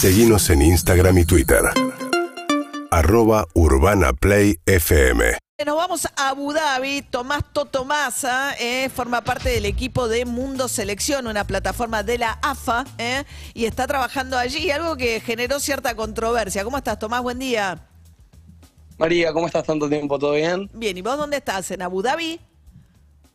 Seguimos en Instagram y Twitter. Arroba Urbana Play FM. Nos vamos a Abu Dhabi. Tomás Toto Massa eh, forma parte del equipo de Mundo Selección, una plataforma de la AFA, eh, y está trabajando allí, algo que generó cierta controversia. ¿Cómo estás, Tomás? Buen día. María, ¿cómo estás tanto tiempo? ¿Todo bien? Bien, ¿y vos dónde estás? ¿En Abu Dhabi?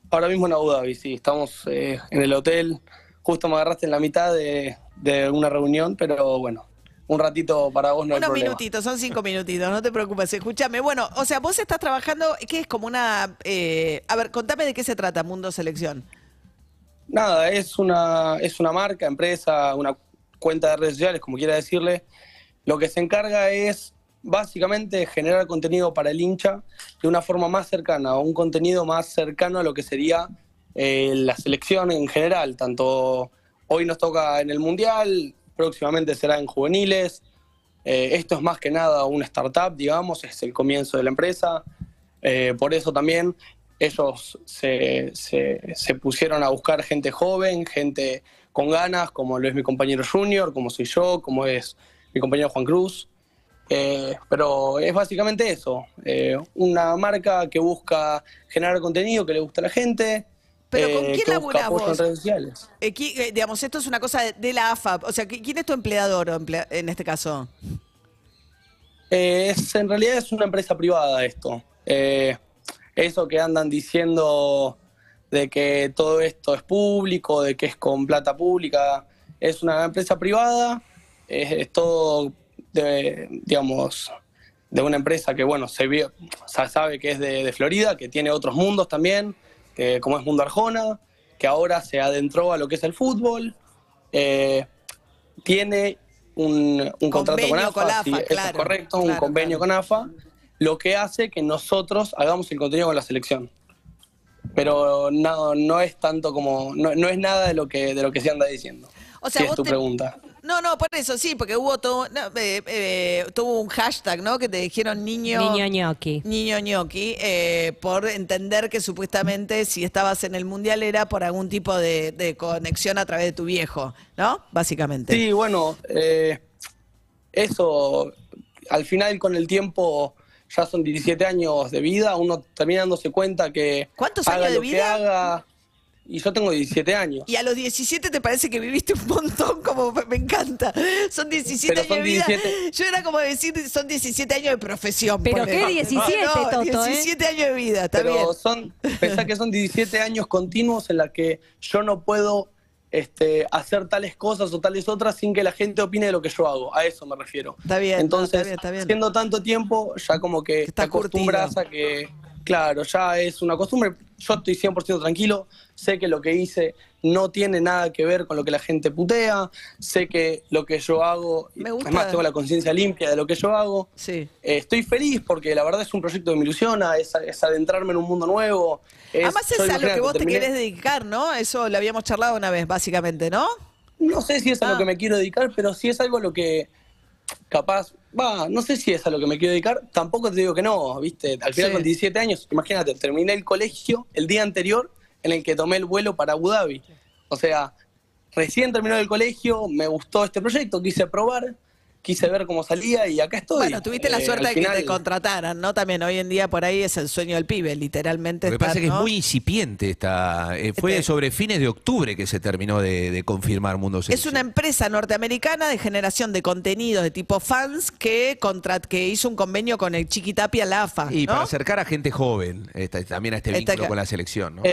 Ahora mismo en Abu Dhabi, sí. Estamos eh, en el hotel. Justo me agarraste en la mitad de, de una reunión, pero bueno, un ratito para vos no Unos minutitos, son cinco minutitos, no te preocupes. Escúchame, bueno, o sea, vos estás trabajando, ¿qué es como una... eh, a ver, contame de qué se trata Mundo Selección. Nada, es una, es una marca, empresa, una cuenta de redes sociales, como quiera decirle. Lo que se encarga es básicamente generar contenido para el hincha de una forma más cercana, un contenido más cercano a lo que sería eh, la selección en general. Tanto hoy nos toca en el Mundial, próximamente será en juveniles. Eh, esto es más que nada una startup, digamos, es el comienzo de la empresa. Eh, por eso también ellos se, pusieron a buscar gente joven, gente con ganas, como lo es mi compañero Junior, como soy yo, como es mi compañero Juan Cruz. Eh, pero es básicamente eso, una marca que busca generar contenido que le gusta a la gente. Pero ¿con eh, quién laburás vos? en redes sociales. Eh, eh, digamos, esto es una cosa de, de la AFA, o sea, ¿qui- ¿quién es tu empleador emplea- en este caso? Eh, es, en realidad es una empresa privada esto. Eh, eso que andan diciendo de que todo esto es público, de que es con plata pública, es una empresa privada, es, es todo, de, digamos, de una empresa que, bueno, se vio, o sea, sabe que es de, de Florida, que tiene otros mundos también, que, como es Mundo Arjona, que ahora se adentró a lo que es el fútbol. Eh, tiene un, un contrato con AFA, con sí, eso es correcto, un convenio claro. con AFA, lo que hace que nosotros hagamos el contenido con la selección. Pero no, no es tanto como, no, no es nada de lo que de lo que se anda diciendo. O sea, si es tu te- pregunta. No, no, por eso sí, porque hubo todo, no, eh, eh, tuvo un hashtag, ¿no? Que te dijeron niño... Niño ñoqui. Niño ñoqui, eh, por entender que supuestamente si estabas en el mundial era por algún tipo de, de conexión a través de tu viejo, ¿no? Básicamente. Sí, bueno, eh, eso al final con el tiempo ya son 17 años de vida, uno termina dándose cuenta que ¿Cuántos haga años de lo que vida? haga. Y yo tengo 17 años. Y a los 17 te parece que viviste un montón, como me encanta. Son 17 Pero años son de vida. 17. Yo era como decir, son 17 años de profesión. Pero qué 17, No, no, Toto, ¿eh? 17 años de vida, está Pero bien. son, pensá que son 17 años continuos en la que yo no puedo este, hacer tales cosas o tales otras sin que la gente opine de lo que yo hago. A eso me refiero. Está bien, no, Entonces, está bien, está bien. siendo tanto tiempo, ya como que Está te acostumbras a que, claro, ya es una costumbre. Yo estoy 100% tranquilo, sé que lo que hice no tiene nada que ver con lo que la gente putea, sé que lo que yo hago, Me gusta. es más, tengo la conciencia limpia de lo que yo hago. Sí. Eh, estoy feliz porque la verdad es un proyecto que me ilusiona, es, es adentrarme en un mundo nuevo. es- Además es a lo que vos te querés dedicar, ¿no? Eso lo habíamos charlado una vez, básicamente, ¿no? No sé si es a Ah. lo que me quiero dedicar, pero sí es algo a lo que capaz, va, no sé si es a lo que me quiero dedicar, tampoco te digo que no, ¿viste? Al final Sí. con 17 años, imagínate, terminé el colegio el día anterior en el que tomé el vuelo para Abu Dhabi. O sea, recién terminó el colegio, me gustó este proyecto, quise probar, quise ver cómo salía y acá estoy. Bueno, tuviste la Eh, suerte de que te contrataran, ¿no? También hoy en día por ahí es el sueño del pibe, literalmente. Lo que es que es muy incipiente esta. eh, fue Este- sobre fines de octubre que se terminó de, de confirmar Mundo Es Selección. una empresa norteamericana de generación de contenidos de tipo fans que, contra, que hizo un convenio con el Chiquitapia la AFA. Y ¿no? para acercar a gente joven, esta- también a este vínculo con la selección, ¿no?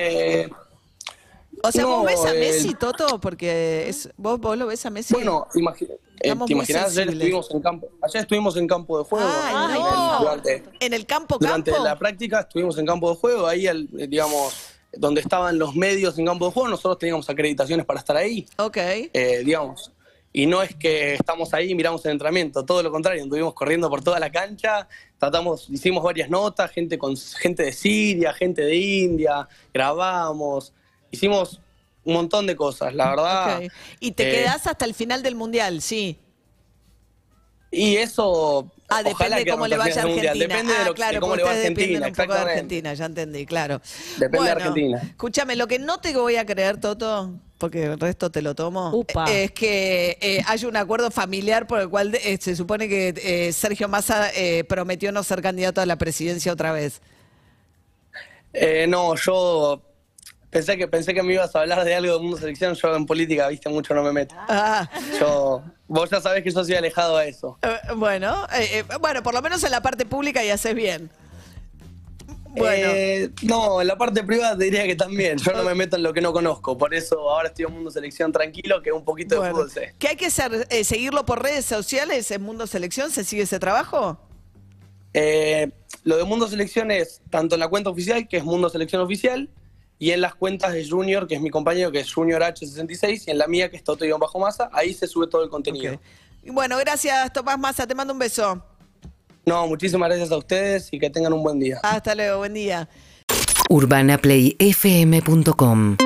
O sea, no, vos ves a eh, Messi, Toto, porque es, vos, vos lo ves a Messi. Bueno, eh, te imaginas, ayer estuvimos en campo, ayer estuvimos en campo de juego. Ay, no. durante, en el campo durante campo. la práctica estuvimos en campo de juego, ahí el- eh, digamos, donde estaban los medios en campo de juego, nosotros teníamos acreditaciones para estar ahí, Ok. eh, digamos. Y no es que estamos ahí y miramos el entrenamiento, todo lo contrario, estuvimos corriendo por toda la cancha, tratamos, hicimos varias notas, gente con gente de Siria, gente de India, grabamos, hicimos un montón de cosas, la verdad. Y te eh, quedás hasta el final del mundial, sí. Y eso. Ah, ojalá depende que cómo le vaya a Argentina. Depende ah, de, lo, claro, de cómo porque le va a Argentina, un poco de. Argentina, ya entendí, claro. Depende de Argentina. Escúchame, lo que no te voy a creer, Toto, porque el resto te lo tomo. Upa. Eh, Es que eh, hay un acuerdo familiar por el cual eh, se supone que eh, Sergio Massa eh, prometió no ser candidato a la presidencia otra vez. Eh, no, yo pensé que pensé que me ibas a hablar de algo del mundo selección. Yo en política, viste, mucho no me meto. Ah, Yo, vos ya sabés que yo soy alejado a eso. eh, bueno, eh, eh, bueno, por lo menos en la parte pública y haces bien. Bueno. Eh, no, en la parte privada te diría que también. Yo no me meto en lo que no conozco. Por eso ahora estoy en Mundo Selección tranquilo, que un poquito de fútbol sé. ¿Qué hay que hacer? Eh, ¿Seguirlo por redes sociales en Mundo Selección? ¿Se sigue ese trabajo? Eh, lo de Mundo Selección es tanto en la cuenta oficial, que es Mundo Selección Oficial, y en las cuentas de Junior, que es mi compañero, que es Junior H66, y en la mía, que es Toto Bajo Masa, ahí se sube todo el contenido. Y Bueno, gracias Tomás Massa, te mando un beso. No, muchísimas gracias a ustedes y que tengan un buen día. Hasta luego, buen día. urbanaplayfm.com